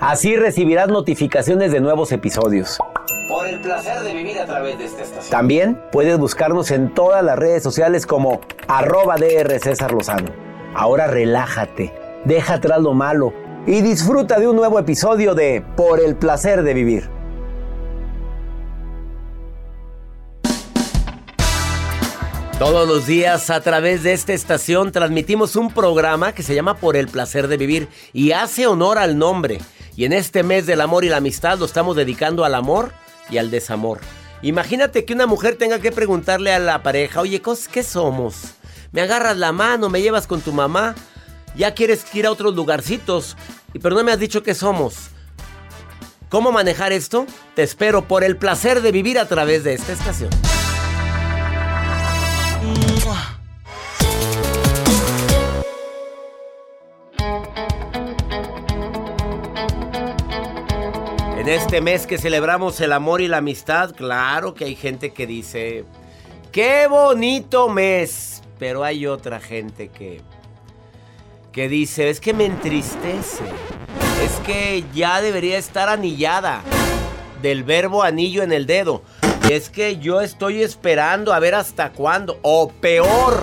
Así recibirás notificaciones de nuevos episodios. Por el placer de vivir a través de esta estación. También puedes buscarnos en todas las redes sociales como arroba DR César Lozano. Ahora relájate, deja atrás lo malo y disfruta de un nuevo episodio de Por el placer de vivir. Todos los días a través de esta estación transmitimos un programa que se llama Por el placer de vivir y hace honor al nombre. Y en este mes del amor y la amistad lo estamos dedicando al amor y al desamor. Imagínate que una mujer tenga que preguntarle a la pareja, oye, ¿qué somos? ¿Me agarras la mano? ¿Me llevas con tu mamá? ¿Ya quieres ir a otros lugarcitos? Pero no me has dicho qué somos. ¿Cómo manejar esto? Te espero por el placer de vivir a través de esta estación. En este mes que celebramos el amor y la amistad, claro que hay gente que dice, qué bonito mes, pero hay otra gente que, que dice, es que me entristece, es que ya debería estar anillada del verbo anillo en el dedo. Es que yo estoy esperando a ver hasta cuándo, o peor.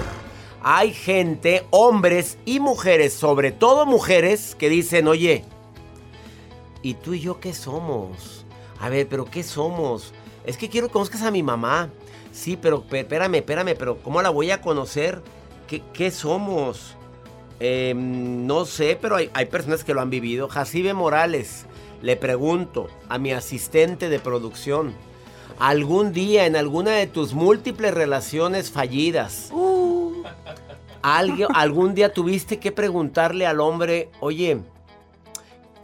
Hay gente, hombres y mujeres, sobre todo mujeres, que dicen, oye, ¿Y tú y yo qué somos? A ver, pero ¿qué somos? Es que quiero que conozcas a mi mamá. Sí, pero espérame, espérame, pero ¿cómo la voy a conocer? ¿Qué, qué somos? Em, no sé, pero hay, hay, personas que lo han vivido. Jacibe Morales, le pregunto a mi asistente de producción, ¿algún día en alguna de tus múltiples relaciones fallidas, uh. algún día tuviste que preguntarle al hombre, oye,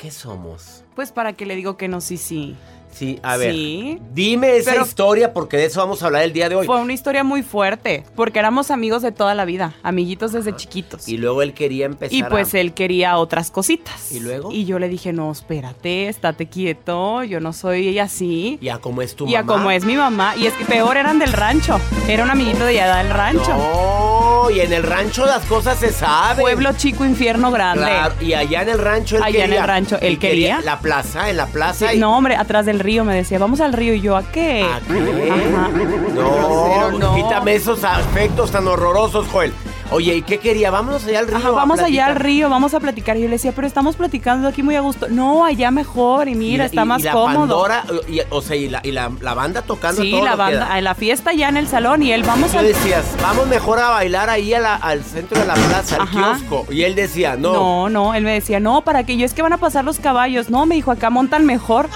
¿qué somos? Pues para que le digo que no, sí, sí. Sí, a ver. Sí. Dime esa historia porque de eso vamos a hablar el día de hoy. Fue una historia muy fuerte, porque éramos amigos de toda la vida, amiguitos desde chiquitos. Y luego él quería empezar. Y pues él quería otras cositas. ¿Y luego? Y yo le dije, no, espérate, estate quieto, yo no soy así. ¿Y a cómo es tu mamá? Y a cómo es mi mamá. Y es que peor eran del rancho. Era un amiguito de allá del rancho. No, y en el rancho las cosas se saben. Pueblo chico, infierno grande. Claro, y allá en el rancho él allá en el rancho él, quería. La plaza, en la plaza. No, hombre, atrás del río me decía, vamos al río. Y yo, ¿a qué? ¿A qué? Ajá. No, no, quítame esos aspectos tan horrorosos, Joel. Oye, ¿y qué quería? Vámonos allá al río. Ajá, vamos allá al río, vamos a platicar. Y yo le decía, pero estamos platicando aquí muy a gusto. No, allá mejor, y mira, está más y la cómodo. Pandora, y, o sea, y la, y la, la banda tocando Sí, todo la banda, la fiesta ya en el salón. Y él, vamos Tú a. decías, vamos mejor a bailar ahí a la- al centro de la plaza, al Ajá. kiosco. Y él decía, no. No, no, él me decía, no, para que yo es que van a pasar los caballos. No, me dijo, acá montan mejor.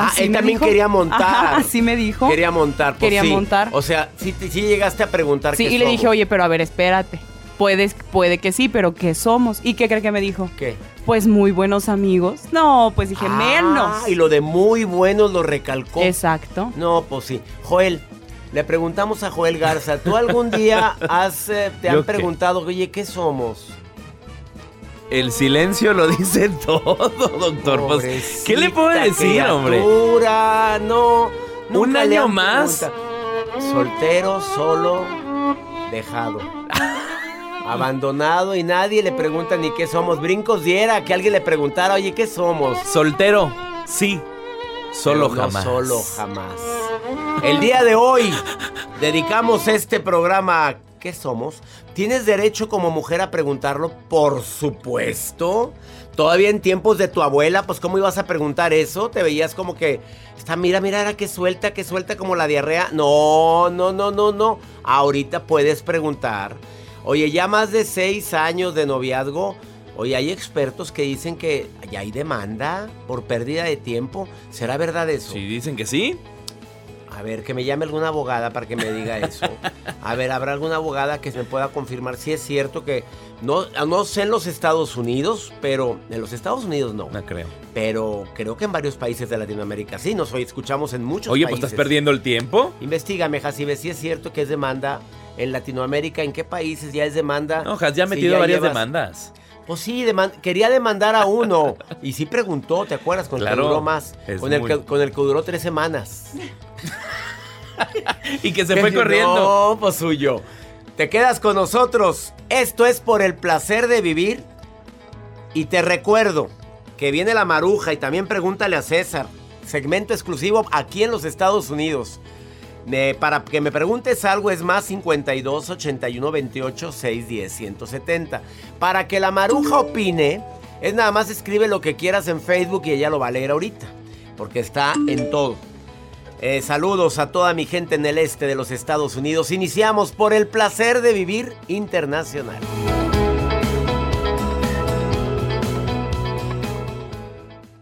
Ah, Así él también dijo. quería montar. Ajá, así me dijo. Quería montar. pues Quería sí. montar. O sea, sí, sí llegaste a preguntar Sí, qué y le dije, oye, pero a ver, espérate. Puedes, puede que sí, pero ¿qué somos? ¿Y qué cree que me dijo? ¿Qué? Pues muy buenos amigos. No, pues dije, menos. Ah, y lo de muy buenos lo recalcó. Exacto. No, pues sí. Joel, le preguntamos a Joel Garza, ¿tú algún día has, eh, te ¿Yo han qué? preguntado, oye, ¿qué somos? El silencio lo dice todo, doctor. Pues, ¿Qué le puedo Pobrecita decir, hombre? no. ¿Un año más? Soltero, solo, dejado. Abandonado y nadie le pregunta ni qué somos. Brincos diera que alguien le preguntara, oye, ¿qué somos? Soltero, sí. Solo Pero no jamás. Solo jamás. El día de hoy dedicamos este programa a ¿Qué somos? ¿Tienes derecho como mujer a preguntarlo? Por supuesto. Todavía en tiempos de tu abuela, pues ¿cómo ibas a preguntar eso? Te veías como que está, mira, mira, era que suelta, que suelta como la diarrea. No, no, no, no, no. Ahorita puedes preguntar. Oye, ya más de seis años de noviazgo. Oye, hay expertos que dicen que ya hay demanda por pérdida de tiempo. ¿Será verdad eso? Si dicen que sí, A ver, que me llame alguna abogada para que me diga eso. A ver, ¿habrá alguna abogada que me pueda confirmar si es cierto que... No, no sé en los Estados Unidos, pero... En los Estados Unidos no. no creo. Pero creo que en varios países de Latinoamérica sí. Nos hoy escuchamos en muchos Oye, países. pues estás perdiendo el tiempo. Investígame, Jacibe, si es cierto que es demanda en Latinoamérica. ¿En qué países ya es demanda? No, Has ya ha Si metido varias llevas- demandas. Pues sí, quería demandar a uno. Y sí preguntó, ¿te acuerdas? Con el que duró más. Con el, que, con el que duró tres semanas. Y que se fue corriendo. No, pues suyo. Te quedas con nosotros. Esto es por el placer de vivir. Y te recuerdo que viene la maruja y también pregúntale a César. Segmento exclusivo aquí en los Estados Unidos. Para que me preguntes algo es más 52 81 28 610 170. Para que la maruja opine, es nada más escribe lo que quieras en Facebook y ella lo va a leer ahorita. Porque está en todo. Eh, saludos a toda mi gente en el este de los Estados Unidos. Iniciamos por el placer de vivir internacional.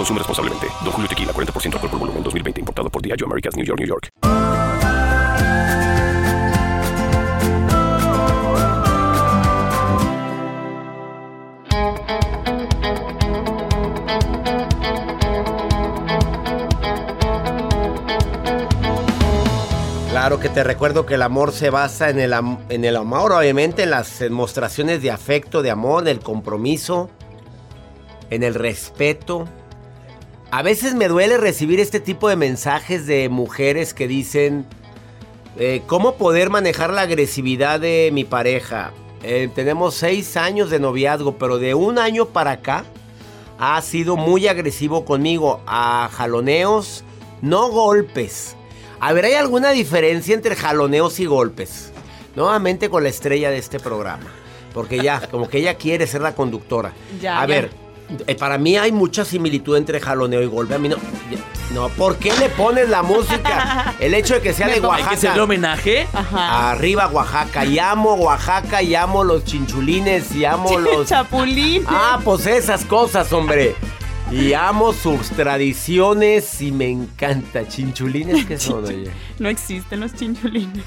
Consume responsablemente. Don Julio Tequila, 40% alcohol por volumen, 2020. Importado por Diageo Americas, New York, New York. Claro que te recuerdo que el amor se basa en el, en el amor, obviamente, en las demostraciones de afecto, de amor, en el compromiso, en el respeto. A veces me duele recibir este tipo de mensajes de mujeres que dicen, eh, ¿cómo poder manejar la agresividad de mi pareja? Eh, tenemos seis años de noviazgo, pero de un año para acá ha sido muy agresivo conmigo, a jaloneos, no golpes. A ver, ¿hay alguna diferencia entre jaloneos y golpes? Nuevamente con la estrella de este programa. Porque ya, como que ella quiere ser la conductora. Ya, a ya. ver, para mí hay mucha similitud entre jaloneo y golpe. A mí no. No, ¿por qué le pones la música? El hecho de que sea de ¿Hay que Oaxaca. hacerle homenaje? Ajá. Arriba Oaxaca. Y amo Oaxaca, y amo los chinchulines, y amo los... Chapulín. Ah, pues esas cosas, hombre. Y amo sus tradiciones y me encanta. ¿Chinchulines qué son, oye? No existen los chinchulines.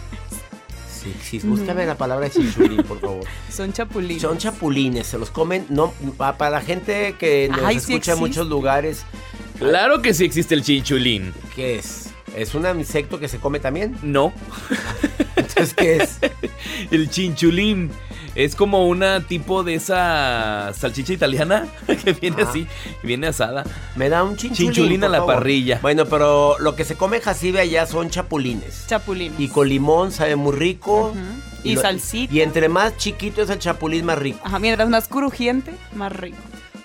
Sí, sí, búscame la palabra chinchulín, por favor. Son chapulines. Son chapulines, se los comen, no, pa- para la gente que nos Ay, sí escucha en muchos lugares, Claro que sí existe el chinchulín. ¿qué es? ¿Es un insecto que se come también? No. Entonces, ¿qué es? El chinchulín es como una tipo de esa salchicha italiana que viene Ah. así, viene asada. Me da un chinchulín. Chinchulín a la favor. parrilla. Bueno, pero lo que se come en Jacibe allá son chapulines. Chapulines. Y con limón sabe muy rico. Y lo- salsita. Y entre más chiquito es el chapulín, más rico. Ajá, mientras más crujiente, más rico.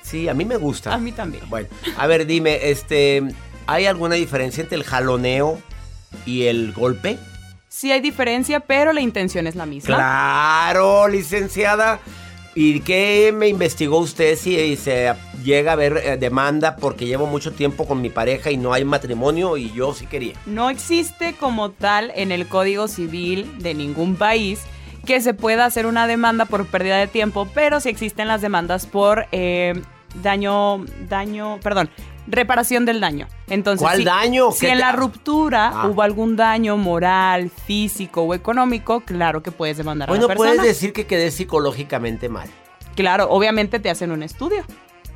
Sí, a mí me gusta. A mí también. Bueno, a ver, dime, este, ¿hay alguna diferencia entre el jaloneo y el golpe? Sí hay diferencia, pero la intención es la misma. Claro, licenciada. ¿Y qué me investigó usted si se llega a ver eh, demanda porque llevo mucho tiempo con mi pareja y no hay matrimonio y yo sí quería? No existe como tal en el Código Civil de ningún país que se pueda hacer una demanda por pérdida de tiempo, pero sí existen las demandas por eh, daño, daño, perdón, reparación del daño. Entonces, ¿Cuál si- daño? Si ¿Qué en te- la ruptura Ah. hubo algún daño moral, físico o económico, claro que puedes demandar a Bueno, la persona. puedes decir que quedé psicológicamente mal. Claro, obviamente te hacen un estudio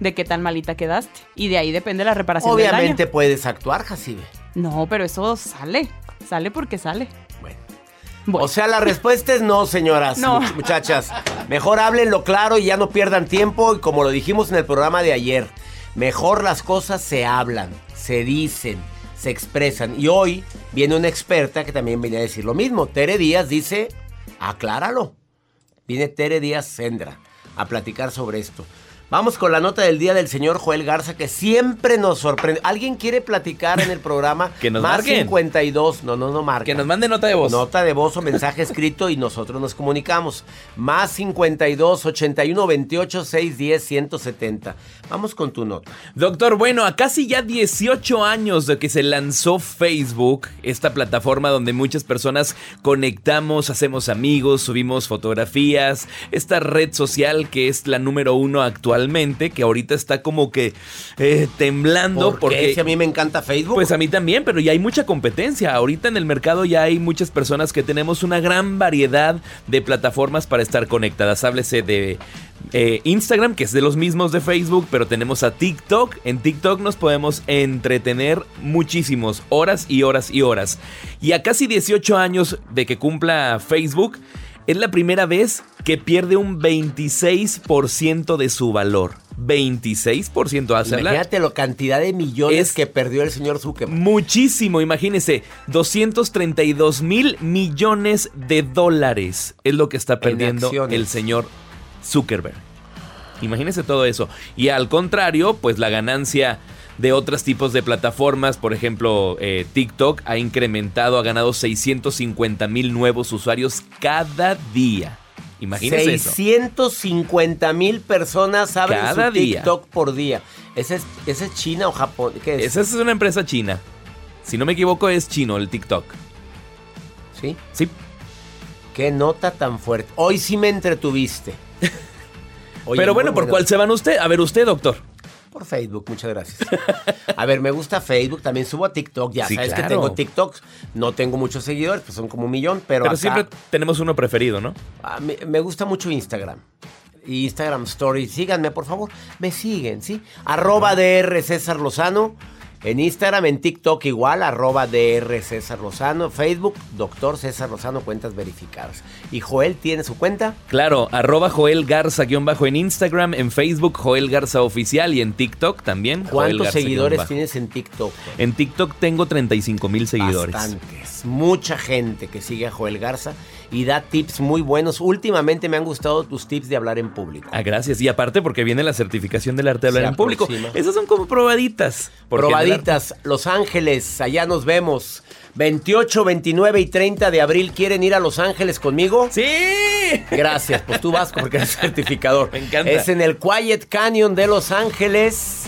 de qué tan malita quedaste y de ahí depende la reparación del daño. Obviamente puedes actuar, Jacibe. No, pero eso sale, sale porque sale. Bueno. Bueno. O sea, la respuesta es no, señoras, No. much- muchachas. Mejor háblenlo claro y ya no pierdan tiempo. Y como lo dijimos en el programa de ayer, mejor las cosas se hablan, se dicen, se expresan. Y hoy viene una experta que también viene a decir lo mismo. Tere Díaz dice, acláralo. Viene Tere Díaz Sendra a platicar sobre esto. Vamos con la nota del día del señor Joel Garza que siempre nos sorprende. ¿Alguien quiere platicar en el programa? Que nos Más marquen. 52. No, no, no marca. Que nos mande nota de voz. Nota de voz o mensaje escrito y nosotros nos comunicamos. Más 52 81 28 610 170. Vamos con tu nota. Doctor, bueno, a casi ya 18 años de que se lanzó Facebook, esta plataforma donde muchas personas conectamos, hacemos amigos, subimos fotografías, esta red social que es la número uno que ahorita está como que eh, temblando ¿Por porque... qué? Si a mí me encanta Facebook. Pues a mí también, pero ya hay mucha competencia. Ahorita en el mercado ya hay muchas personas que tenemos una gran variedad de plataformas para estar conectadas. Háblese de eh, Instagram, que es de los mismos de Facebook, pero tenemos a TikTok. En TikTok nos podemos entretener muchísimos, horas y horas y horas. Y a casi 18 años de que cumpla Facebook, es la primera vez que pierde un 26% de su valor. 26% hace. Imagínate la cantidad de millones Es- que perdió el señor Zuckerberg. Muchísimo, imagínense, 232 mil millones de dólares es lo que está perdiendo el señor Zuckerberg. Imagínense todo eso. Y al contrario, pues la ganancia de otros tipos de plataformas, por ejemplo, eh, TikTok ha incrementado, ha ganado 650 mil nuevos usuarios cada día. Imagínense eso. 650 mil personas abren Cada su día. TikTok por día. ¿Ese es, China o Japón? ¿Qué es? Esa es una empresa china. Si no me equivoco, es chino el TikTok. ¿Sí? Sí. Qué nota tan fuerte. Hoy sí me entretuviste. Oye, Pero bueno, ¿por bueno. cuál se van usted? A ver, usted, doctor. Por Facebook, muchas gracias. A ver, me gusta Facebook, también subo a TikTok. Ya Sí, sabes que tengo TikToks. No tengo muchos seguidores, pues son como un millón, pero, Pero, acá, siempre tenemos uno preferido, ¿no? a mí- me gusta mucho Instagram. Instagram Story. Síganme, por favor. Me siguen, ¿sí? Arroba DR César Lozano. En Instagram, en TikTok igual, arroba DR César Lozano. Facebook, Doctor César Lozano, cuentas verificadas. ¿Y Joel tiene su cuenta? Claro, arroba Joel Garza guion bajo en Instagram, en Facebook Joel Garza Oficial y en TikTok también. ¿Cuántos Garza seguidores tienes en TikTok? En TikTok tengo 35 mil seguidores. Bastantes. Mucha gente que sigue a Joel Garza y da tips muy buenos. Últimamente me han gustado tus tips de hablar en público. Ah, gracias. Y aparte porque viene la certificación del arte de hablar Se en público. Esas son como probaditas. porque Los Ángeles, allá nos vemos. 28, 29 y 30 de abril, ¿quieren ir a Los Ángeles conmigo? ¡Sí! Gracias, pues tú vas porque eres certificador. Me encanta. Es en el Quiet Canyon de Los Ángeles.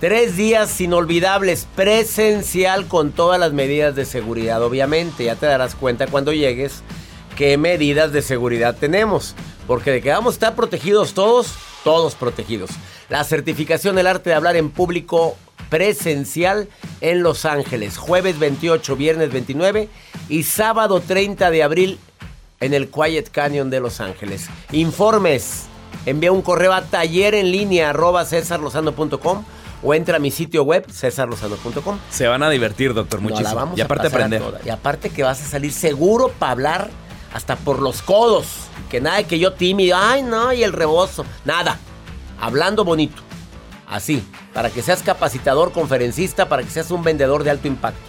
Tres días inolvidables, presencial con todas las medidas de seguridad, obviamente. Ya te darás cuenta cuando llegues qué medidas de seguridad tenemos. Porque de que vamos a estar protegidos todos, todos protegidos. La certificación del arte de hablar en público presencial en Los Ángeles. Jueves 28, viernes 29 y sábado 30 de abril en el Quiet Canyon de Los Ángeles. Informes. Envía un correo a taller en línea arroba cesarlosano.com o entra a mi sitio web cesarlosano.com. Se van a divertir, doctor, muchísimo. vamos y aparte a aprender. Y aparte que vas a salir seguro para hablar hasta por los codos. Que nada que yo tímido, ay no, y el rebozo. Nada. Hablando bonito. Así. Para que seas capacitador, conferencista, para que seas un vendedor de alto impacto.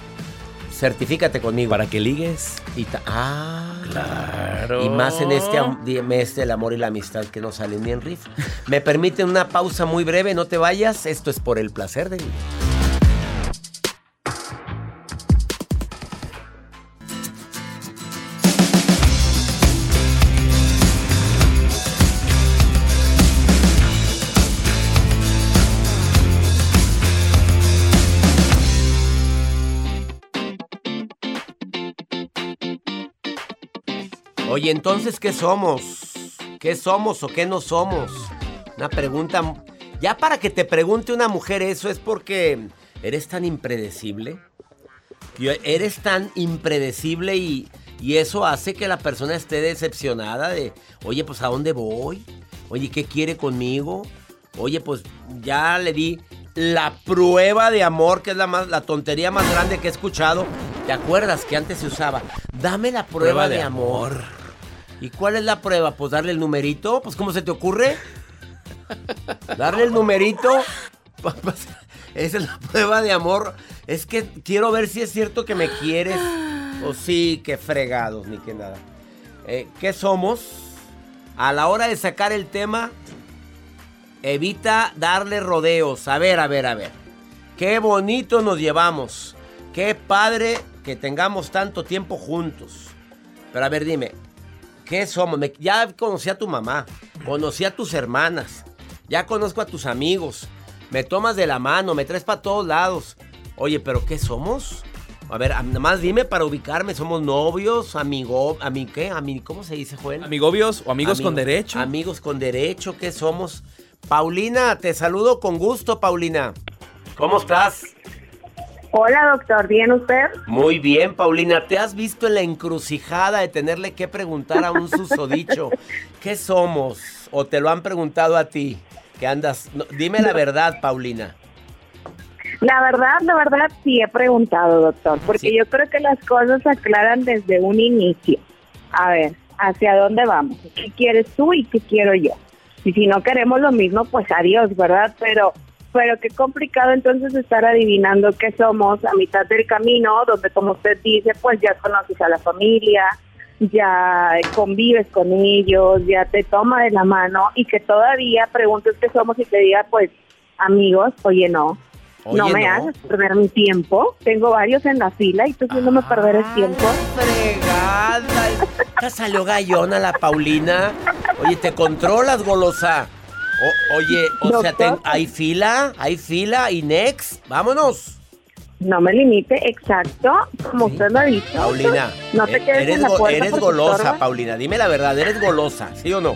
Certifícate conmigo. Para que ligues. Y ta- ah, Claro. Y más en este mes del amor y la amistad que no salen ni en rifa. Me permiten una pausa muy breve, no te vayas. Esto es por el placer de vivir. Oye, entonces, ¿qué somos? ¿Qué somos o qué no somos? Una pregunta. Ya para que te pregunte una mujer eso es porque eres tan impredecible. Eres tan impredecible y, y eso hace que la persona esté decepcionada de, oye, pues ¿a dónde voy? Oye, ¿qué quiere conmigo? Oye, pues ya le di la prueba de amor, que es la, más, la tontería más grande que he escuchado. ¿Te acuerdas que antes se usaba? Dame la prueba, de, amor. ¿Y cuál es la prueba? Pues darle el numerito. Pues ¿cómo se te ocurre? Darle el numerito. Esa es la prueba de amor. Es que quiero ver si es cierto que me quieres. O sí, que fregados, ni que nada. Eh, ¿Qué somos? A la hora de sacar el tema, evita darle rodeos. A ver, a ver, a ver. Qué bonito nos llevamos. Qué padre que tengamos tanto tiempo juntos. Pero a ver, dime, ¿qué somos? Me- ya conocí a tu mamá, conocí a tus hermanas, ya conozco a tus amigos. Me tomas de la mano, me traes para todos lados. Oye, ¿pero qué somos? A ver, nada más dime para ubicarme. ¿Somos novios? ¿Amigo? ¿Ami qué? Ami- ¿Cómo se dice, Joel? Amigobios o amigos Amigo- con derecho. Amigos con derecho, ¿qué somos? Paulina, te saludo con gusto, Paulina. ¿Cómo estás? Hola, doctor. ¿Bien usted? Muy bien, Paulina. ¿Te has visto en la encrucijada de tenerle que preguntar a un susodicho qué somos? ¿O te lo han preguntado a ti? Que andas. no, dime la verdad, Paulina. La verdad, la verdad, sí he preguntado, doctor, porque Sí. yo creo que las cosas se aclaran desde un inicio. A ver, ¿hacia dónde vamos? ¿Qué quieres tú y qué quiero yo? Y si no queremos lo mismo, pues adiós, ¿verdad? Pero, pero qué complicado entonces estar adivinando qué somos a mitad del camino, donde como usted dice, pues ya conoces a la familia, ya convives con ellos, ya te toma de la mano y que todavía preguntes qué somos y te diga, pues, amigos, oye, no, Oye, no me hagas perder mi tiempo. Tengo varios en la fila y tú haciéndome perder el tiempo. Fregada. Ya salió gallona la Paulina. Oye, te controlas, golosa. O- oye, o sea, ten- ¿hay fila? ¿Hay fila? ¿Y next? Vámonos. No me limite, exacto, como usted lo ha dicho. Paulina, No te eh, quedes eres, en la puerta eres golosa. Paulina. Dime la verdad, eres golosa, ¿sí o no?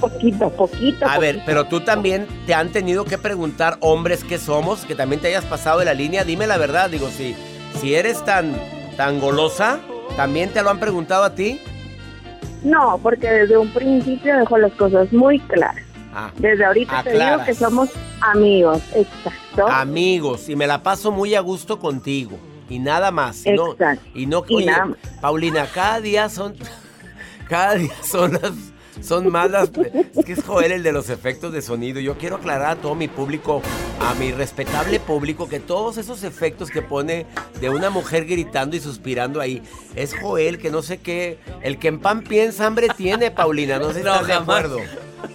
Poquito, poquito. A ver, pero tú también te han tenido que preguntar hombres qué somos, que también te hayas pasado de la línea. Dime la verdad, digo, si, si eres tan, tan golosa, ¿también te lo han preguntado a ti? No, porque desde un principio dejo las cosas muy claras. Desde ahorita te digo Aclaras. que somos amigos, exacto. amigos, y me la paso muy a gusto contigo. Y nada más. Y no, Exacto. y no, Y oye, nada más. Paulina, cada día son. Cada día son las. Son más las. Es que es Joel el de los efectos de sonido. Yo quiero aclarar a todo mi público, a mi respetable público, que todos esos efectos que pone de una mujer gritando y suspirando ahí, es Joel, que no sé qué. El que en pan piensa, hambre tiene, Paulina. No sé si No, estás de acuerdo.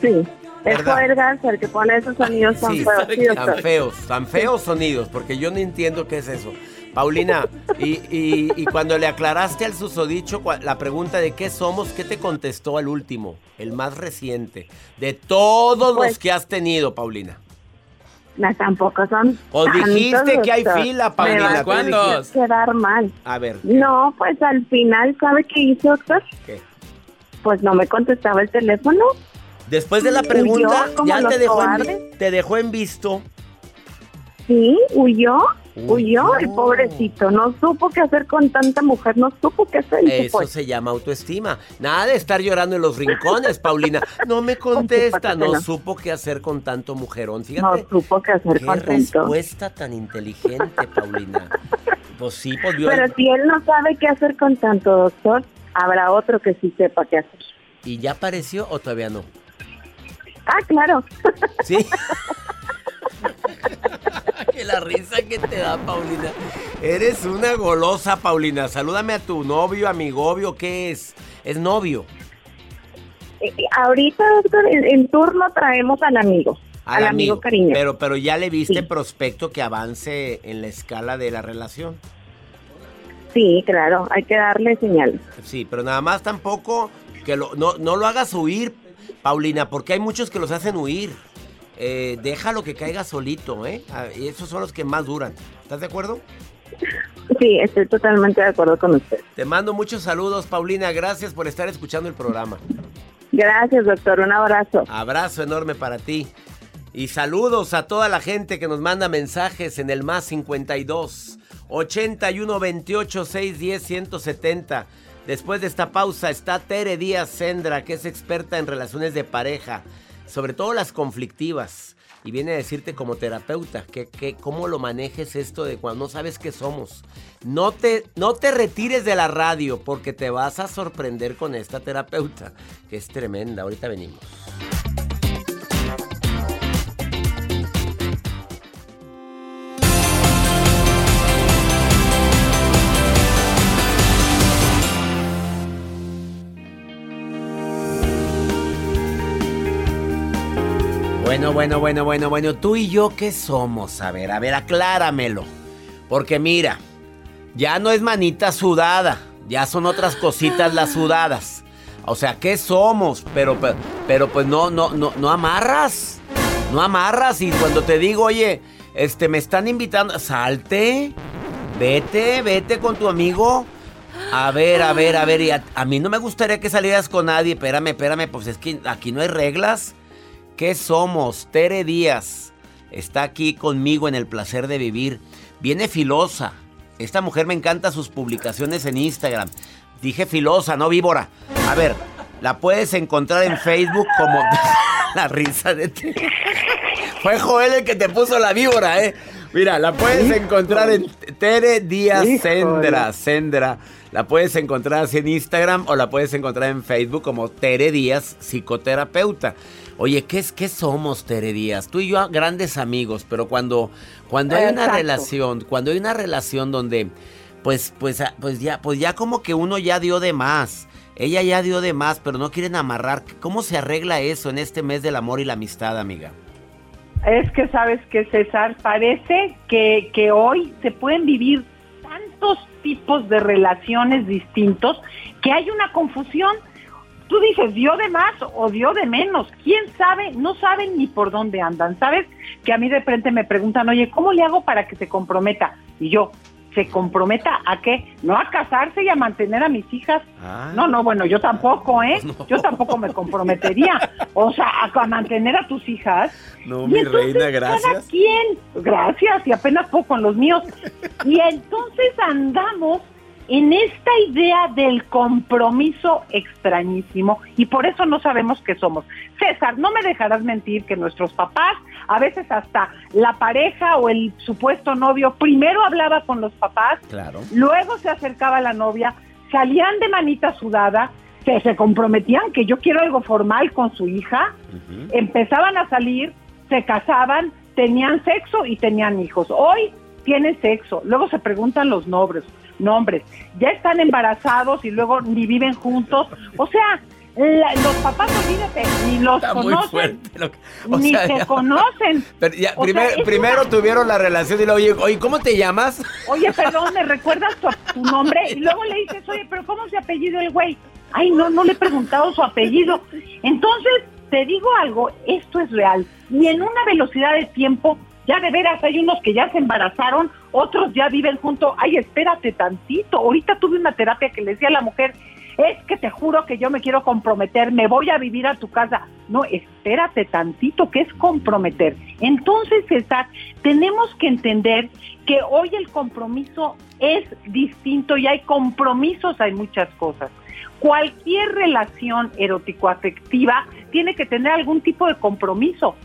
Sí, es ¿Verdad? Joel Garza el que pone esos sonidos tan Sí, feos. Sí, tan feos, tan feos sonidos, porque yo no entiendo qué es eso. Paulina, y, y- y cuando le aclaraste al susodicho la pregunta de qué somos, ¿qué te contestó al último, el más reciente, de todos los Pues- que has tenido, Paulina? No, tampoco son. O dijiste que hay fila, Paulina. hacer quedar mal. A ver, No, pues al final, ¿sabe qué hizo, doctor? ¿qué? Pues no me contestaba el teléfono. Después de la pregunta, ya te dejó, en, te dejó en visto. Sí, huyó, huyó Huyó. el pobrecito. No supo qué hacer con tanta mujer, no supo qué hacer. Eso fue. se llama autoestima. Nada de estar llorando en los rincones, Paulina. No me contesta, no supo qué hacer con tanto mujerón. No supo qué hacer qué con tanto. respuesta tan inteligente, Paulina. Pues sí, pues vio Pero si él no sabe qué hacer con tanto, doctor, habrá otro que sí sepa qué hacer. ¿Y ya apareció o todavía no? Ah, claro. ¿Sí? que la risa que te da, Paulina. Eres una golosa, Paulina. Salúdame a tu novio, amigobio, ¿qué es? Es novio. Eh, Ahorita, doctor, en, en turno traemos al amigo. Al, amigo, cariño. Pero, pero ya le viste Sí. prospecto que avance en la escala de la relación. Sí, claro, hay que darle señales. Sí, pero nada más tampoco que lo, no, no lo hagas huir, Paulina, porque hay muchos que los hacen huir. Eh, déjalo que caiga solito, ¿eh? Ah, Y esos son los que más duran. ¿Estás de acuerdo? Sí, estoy totalmente de acuerdo con usted. Te mando muchos saludos, Paulina. Gracias por estar escuchando el programa. Gracias, doctor. Un abrazo. Abrazo enorme para ti. Y saludos a toda la gente que nos manda mensajes en el más 52 81 28 610 170. Después de esta pausa está Tere Díaz Sendra, que es experta en relaciones de pareja, sobre todo las conflictivas. Y viene a decirte como terapeuta que, que cómo lo manejes esto de cuando no sabes qué somos. No te, no te retires de la radio porque te vas a sorprender con esta terapeuta, que es tremenda. Ahorita venimos. Bueno, bueno, bueno, bueno, bueno. Tú y yo, ¿qué somos? A ver, a ver, acláramelo. Porque mira, ya no es manita sudada. Ya son otras cositas las sudadas. O sea, ¿qué somos? Pero, pero, pero, pues no, no, no, no amarras. No amarras. Y cuando te digo, oye, este, me están invitando, salte. Vete, vete con tu amigo. A ver, a ver, a ver. Y a, a mí no me gustaría que salieras con nadie. Espérame, espérame. Pues es que aquí no hay reglas. ¿Qué somos? Tere Díaz está aquí conmigo en el placer de vivir. Viene filosa. Esta mujer me encanta sus publicaciones en Instagram. Dije filosa, no víbora. A ver, la puedes encontrar en Facebook como la risa de Tere. Fue Joel el que te puso la víbora, ¿eh? Mira, la puedes encontrar en Tere Díaz Híjole. Sendra. Sendra. La puedes encontrar así en Instagram o la puedes encontrar en Facebook como Tere Díaz, psicoterapeuta. Oye, ¿qué, es, ¿qué somos, Tere Díaz? Tú y yo, grandes amigos, pero cuando, cuando hay una relación, cuando hay una relación donde, pues, pues, ah, pues ya, pues ya como que uno ya dio de más. Ella ya dio de más, pero no quieren amarrar. ¿Cómo se arregla eso en este mes del amor y la amistad, amiga? Es que sabes que César, parece que, que hoy se pueden vivir tantos tipos de relaciones distintos que hay una confusión. Tú dices, dio de más o dio de menos. ¿Quién sabe? No saben ni por dónde andan. ¿Sabes? Que a mí de frente me preguntan, oye, ¿cómo le hago para que se comprometa? Y yo, ¿se comprometa a qué? No a casarse y a mantener a mis hijas. Ah. No, no, bueno, yo tampoco, ¿eh? No. Yo tampoco me comprometería. O sea, a, a mantener a tus hijas. No, Y mi entonces, reina, Cada gracias. quien, gracias, y apenas poco con los míos. Y entonces andamos en esta idea del compromiso extrañísimo y por eso no sabemos qué somos. César, no me dejarás mentir que nuestros papás, a veces hasta la pareja o el supuesto novio, primero hablaba con los papás, Claro. luego se acercaba a la novia, salían de manita sudada, se, se comprometían que yo quiero algo formal con su hija, empezaban a salir, se casaban, tenían sexo y tenían hijos. Hoy tienen sexo, luego se preguntan los nombres, nombres, ya están embarazados y luego ni viven juntos. O sea, la- los papás, olvídate, ni los Está conocen, lo que- ni sea, se ya- conocen. Pero ya, O primer- sea, es primero una- tuvieron la relación y luego, oye, oye, ¿cómo te llamas? Oye, perdón, ¿me recuerdas tu, tu nombre? Y luego le dices, oye, pero ¿cómo se apellido el güey? Ay, no, no le he preguntado su apellido. Entonces, te digo algo, esto es real. Y en una velocidad de tiempo Ya de veras hay unos que ya se embarazaron, otros ya viven juntos. Ay, espérate tantito. Ahorita tuve una terapia que le decía a la mujer, es que te juro que yo me quiero comprometer, me voy a vivir a tu casa. No, espérate tantito, que es comprometer. Entonces, César, tenemos que entender que hoy el compromiso es distinto y hay compromisos, hay muchas cosas. Cualquier relación erótico-afectiva tiene que tener algún tipo de compromiso.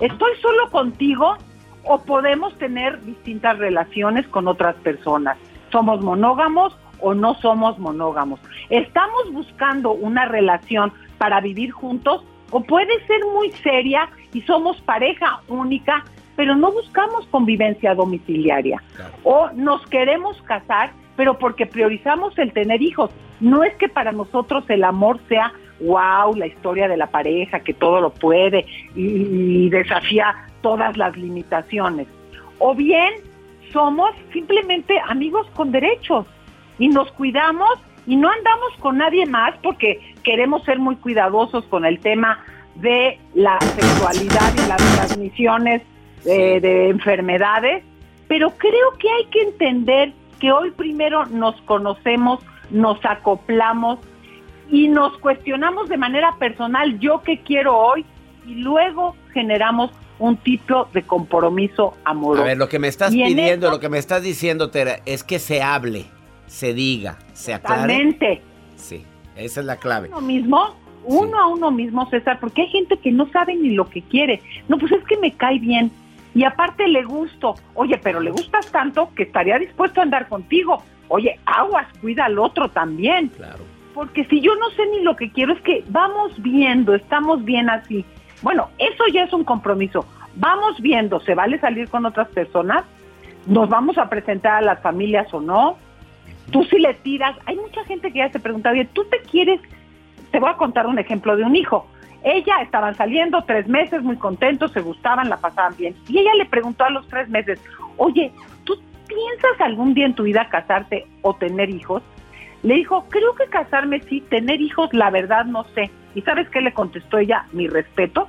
¿Estoy solo contigo o podemos tener distintas relaciones con otras personas? ¿Somos monógamos o no somos monógamos? ¿Estamos buscando una relación para vivir juntos o puede ser muy seria y somos pareja única, pero no buscamos convivencia domiciliaria? O nos queremos casar, pero porque priorizamos el tener hijos. No es que para nosotros el amor sea wow, la historia de la pareja, que todo lo puede y, y desafía todas las limitaciones. O bien somos simplemente amigos con derechos y nos cuidamos y no andamos con nadie más porque queremos ser muy cuidadosos con el tema de la sexualidad y las transmisiones de, de enfermedades, pero creo que hay que entender que hoy primero nos conocemos, nos acoplamos y nos cuestionamos de manera personal yo qué quiero hoy y luego generamos un tipo de compromiso amoroso. A ver, lo que me estás pidiendo, lo que me estás diciendo, Tera, es que se hable, se diga, se aclare. Totalmente. Sí, esa es la clave. uno mismo, uno a uno mismo, César, porque hay gente que no sabe ni lo que quiere. No, pues es que me cae bien. Y aparte le gusto. Oye, pero le gustas tanto que estaría dispuesto a andar contigo. Oye, aguas, cuida al otro también. Claro. Porque si yo no sé ni lo que quiero, es que vamos viendo, estamos bien así. Bueno, eso ya es un compromiso. Vamos viendo, ¿se vale salir con otras personas? ¿Nos vamos a presentar a las familias o no? Tú sí le tiras. Hay mucha gente que ya se pregunta, oye, ¿tú te quieres? Te voy a contar un ejemplo de un hijo. Ella estaban saliendo tres meses, muy contentos, se gustaban, la pasaban bien. Y ella le preguntó a los tres meses, oye, ¿tú piensas algún día en tu vida casarte o tener hijos? Le dijo, creo que casarme sí, tener hijos, la verdad no sé. ¿Y sabes qué le contestó ella? Mi respeto.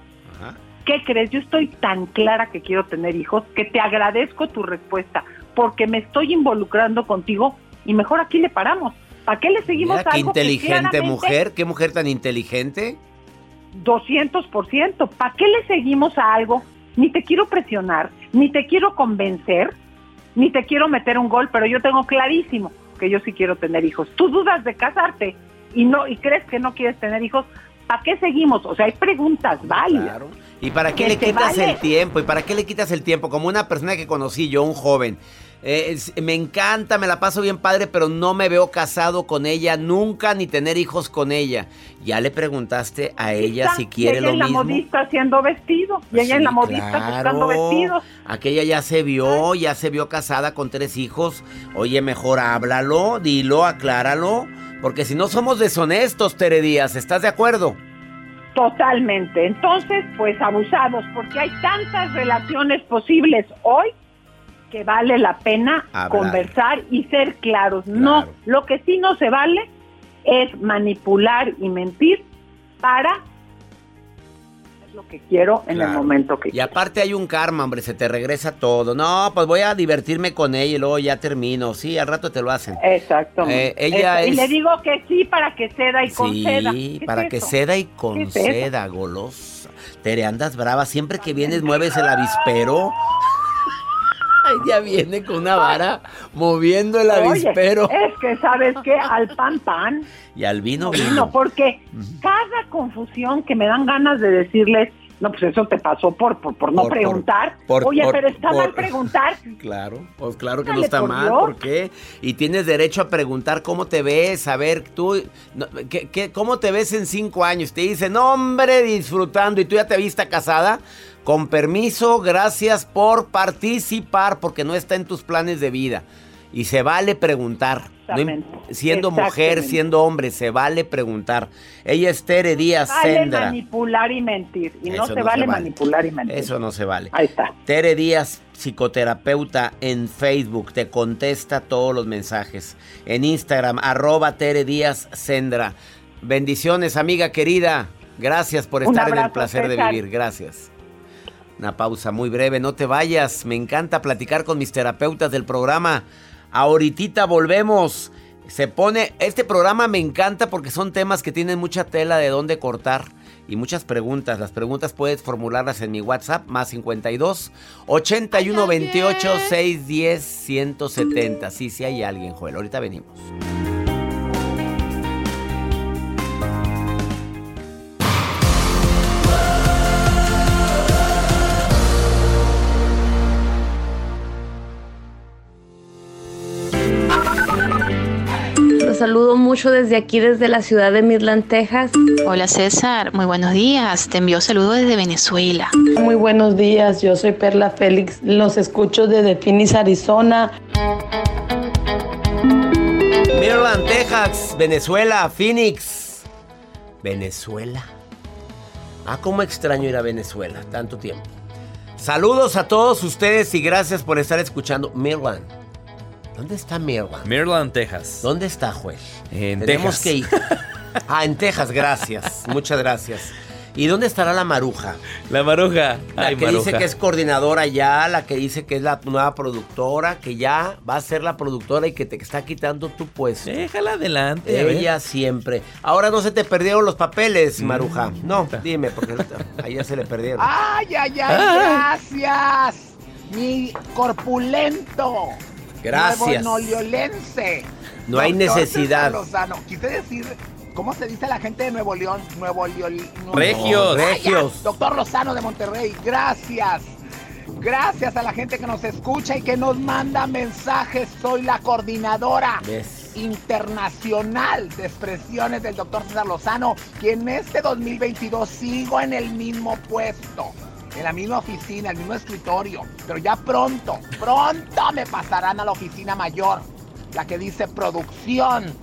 ¿Qué crees? Yo estoy tan clara que quiero tener hijos que te agradezco tu respuesta porque me estoy involucrando contigo y mejor aquí le paramos. ¿Para qué le seguimos Mira qué algo inteligente mujer, qué mujer tan inteligente. 200%. ¿Para qué le seguimos a algo? Ni te quiero presionar, ni te quiero convencer, ni te quiero meter un gol, pero yo tengo clarísimo que yo sí quiero tener hijos. Tú dudas de casarte y no y crees que no quieres tener hijos. ¿Para qué seguimos? O sea, hay preguntas válidas. ¿Y para qué Que le quitas vale. el tiempo? ¿Y para qué le quitas el tiempo? Como una persona que conocí yo, un joven. Eh, es- me encanta, me la paso bien padre, pero no me veo casado con ella nunca ni tener hijos con ella. ¿Ya le preguntaste a ella si quiere ella lo en la mismo? modista haciendo vestidos. Y ella en la Sí, modista buscando claro. vestidos. Aquella ya se vio, ya se vio casada con tres hijos. Oye, mejor háblalo, dilo, acláralo. Porque si no somos deshonestos, Tere Díaz, ¿estás de acuerdo? Totalmente. Entonces, pues abusados, porque hay tantas relaciones posibles hoy que vale la pena Hablar. conversar y ser claros. No, lo que sí no se vale es manipular y mentir para lo que quiero en el momento que Y aparte hay un karma, hombre, se te regresa todo. No, pues voy a divertirme con ella y luego ya termino. Sí, al rato te lo hacen. Exacto. Eh, ella. Y le digo que sí para que ceda y conceda. Sí, ¿Qué para es que eso? ceda y ¿Qué es conceda, golosa. Tere, andas brava. Siempre que vienes mueves el avispero. Ya viene con una vara moviendo el Oye, avispero. es que sabes que al pan pan Y al vino vino, vino. porque cada confusión que me dan ganas de decirles, no, pues eso te pasó por, por, por no Por- preguntar. por- Oye, pero está mal preguntar. Claro, pues claro que no está mal, Dios. ¿por qué? Y tienes derecho a preguntar cómo te ves, a ver, tú, no, ¿qué, qué- cómo te ves en cinco años? Te dicen, hombre, disfrutando, y tú ya te viste casada. Con permiso, gracias por participar, porque no está en tus planes de vida. Y se vale preguntar. No siendo mujer, siendo hombre, se vale preguntar. Ella es Tere Díaz Vale Sendra. manipular y mentir. Y no, se, no vale se vale. manipular y mentir. Eso no se vale. Ahí está. Tere Díaz, psicoterapeuta en Facebook, te contesta todos los mensajes. En Instagram, arroba Tere Díaz Sendra. Bendiciones, amiga querida. Gracias por estar en el placer de vivir. Gracias. Una pausa muy breve, no te vayas. Me encanta platicar con mis terapeutas del programa. Ahorita volvemos. Se pone, este programa me encanta porque son temas que tienen mucha tela de dónde cortar y muchas preguntas. Las preguntas puedes formularlas en mi WhatsApp, más 52 81 28 610 170. Sí, sí hay alguien, Joel. Ahorita venimos. Saludo mucho desde aquí, desde la ciudad de Midland, Texas. Hola César, muy buenos días. Te envío saludos desde Venezuela. Muy buenos días, yo soy Perla Félix. Los escucho desde Phoenix, Arizona. Midland, Texas, Venezuela, Phoenix. Venezuela. Ah, cómo extraño ir a Venezuela, tanto tiempo. Saludos a todos ustedes y gracias por estar escuchando Midland. ¿Dónde está Midland? Midland, Texas. ¿Dónde está, juez? En Tenemos Texas. que ir. Ah, en Texas, gracias. Muchas gracias. ¿Y dónde estará la maruja? La maruja. La Ay, que maruja. dice que es coordinadora ya, la que dice que es la nueva productora, que ya va a ser la productora y que te está quitando tu puesto. Déjala adelante. Ella siempre. Ahora no se te perdieron los papeles, Mm. Maruja. No, dime, porque a ella se le perdieron. ¡Ay, ay, ay! ¡Gracias! Mi corpulento. Gracias. Nuevo noliolense. No hay necesidad. Lozano. Quise decir, ¿cómo se dice la gente de Nuevo León? Nuevo León. Regios. Regios. Doctor Lozano de Monterrey, gracias. Gracias a la gente que nos escucha y que nos manda mensajes. Soy la coordinadora Yes. internacional de expresiones del doctor César Lozano, que en este 2022 sigo en el mismo puesto, en la misma oficina, el mismo escritorio, pero ya pronto, pronto me pasarán a la oficina mayor, la que dice producción,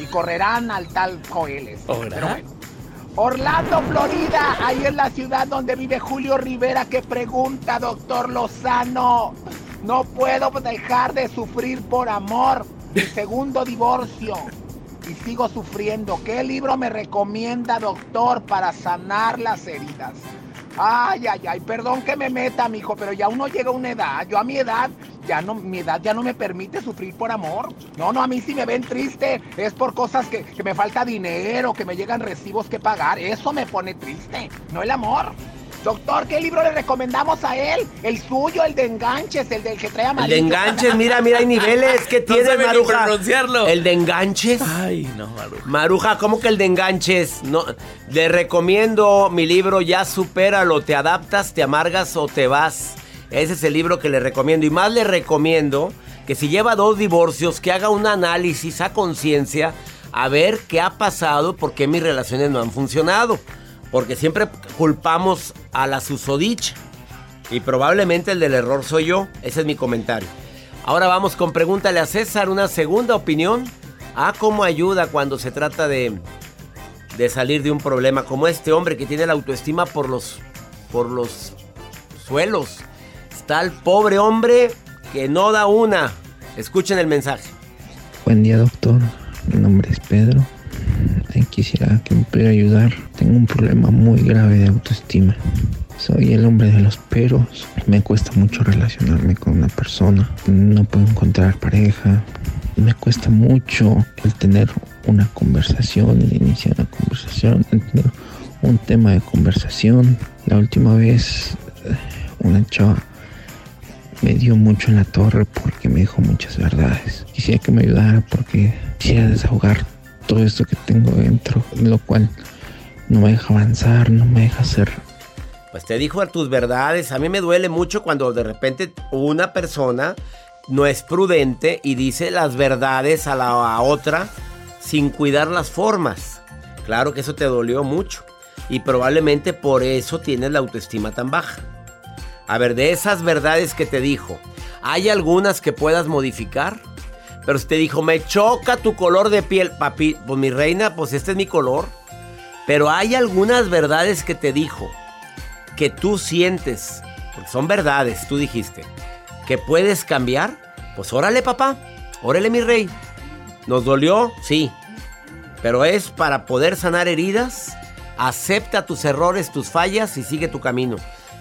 y correrán al tal Coeles. Ahora. Pero bueno. Orlando, Florida, ahí es la ciudad donde vive Julio Rivera que pregunta, doctor Lozano, no puedo dejar de sufrir por amor, mi segundo divorcio, y sigo sufriendo. ¿Qué libro me recomienda, doctor, para sanar las heridas? Ay, ay, ay, perdón que me meta, mijo, pero ya uno llega a una edad, yo a mi edad, ya no, mi edad ya no me permite sufrir por amor. No, no, a mí si me ven triste, es por cosas que, que me falta dinero, que me llegan recibos que pagar, eso me pone triste, no el amor. Doctor, ¿qué libro le recomendamos a él? El suyo, el de enganches, el del que trae El amarillo. de enganches, mira, mira, hay niveles. ¿Qué No tiene sabe ni Maruja? pronunciarlo. El de enganches. Ay, no, maruja. Maruja, ¿cómo que el de enganches? No, le recomiendo mi libro Ya supéralo, te adaptas, te amargas o te vas. Ese es el libro que le recomiendo. Y más le recomiendo que si lleva dos divorcios, que haga un análisis a conciencia a ver qué ha pasado, por qué mis relaciones no han funcionado. Porque siempre culpamos a la susodicha. Y probablemente el del error soy yo. Ese es mi comentario. Ahora vamos con Pregúntale a César, una segunda opinión. Ah, cómo ayuda cuando se trata de, de salir de un problema como este hombre que tiene la autoestima por los, por los suelos. Está el pobre hombre que no da una. Escuchen el mensaje. Buen día, doctor. Mi nombre es Pedro. Quisiera que me pudiera ayudar. Tengo un problema muy grave de autoestima. Soy el hombre de los peros. Me cuesta mucho relacionarme con una persona. No puedo encontrar pareja. Me cuesta mucho el tener una conversación, el iniciar una conversación, el tener un tema de conversación. La última vez eh, una chava me dio mucho en la torre porque me dijo muchas verdades. Quisiera que me ayudara porque quisiera desahogar todo esto que tengo dentro, lo cual no me deja avanzar, no me deja ser Pues te dijo tus verdades. A mí me duele mucho cuando de repente una persona no es prudente y dice las verdades a la a otra sin cuidar las formas. Claro que eso te dolió mucho. Y probablemente por eso tienes la autoestima tan baja. A ver, de esas verdades que te dijo, ¿hay algunas que puedas modificar? Pero si te dijo, me choca tu color de piel, papi, pues mi reina, pues este es mi color. Pero hay algunas verdades que te dijo que tú sientes, porque son verdades, tú dijiste, que puedes cambiar, pues órale papá, órale mi rey. ¿Nos dolió? Sí. Pero es para poder sanar heridas, acepta tus errores, tus fallas y sigue tu camino.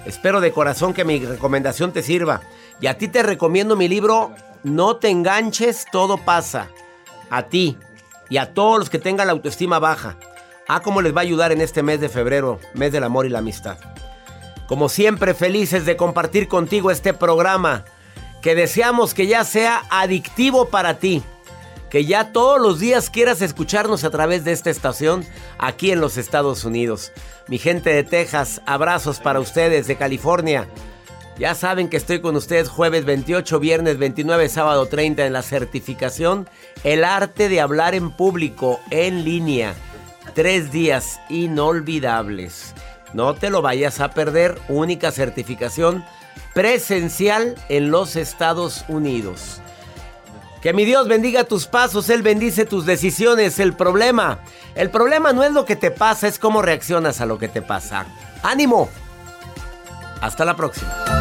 Espero de corazón que mi recomendación te sirva. Y a ti te recomiendo mi libro No te enganches, todo pasa. A ti y a todos los que tengan la autoestima baja. Ah, cómo les va a ayudar en este mes de febrero, mes del amor y la amistad. Como siempre, felices de compartir contigo este programa que deseamos que ya sea adictivo para ti. Que ya todos los días quieras escucharnos a través de esta estación aquí en los Estados Unidos. Mi gente de Texas, abrazos para ustedes de California. Ya saben que estoy con ustedes jueves 28, viernes 29, sábado 30 en la certificación El arte de hablar en público en línea. Tres días inolvidables. No te lo vayas a perder. Única certificación presencial en los Estados Unidos. Que mi Dios bendiga tus pasos, Él bendice tus decisiones. El problema, el problema no es lo que te pasa, es cómo reaccionas a lo que te pasa. ¡Ánimo! Hasta la próxima.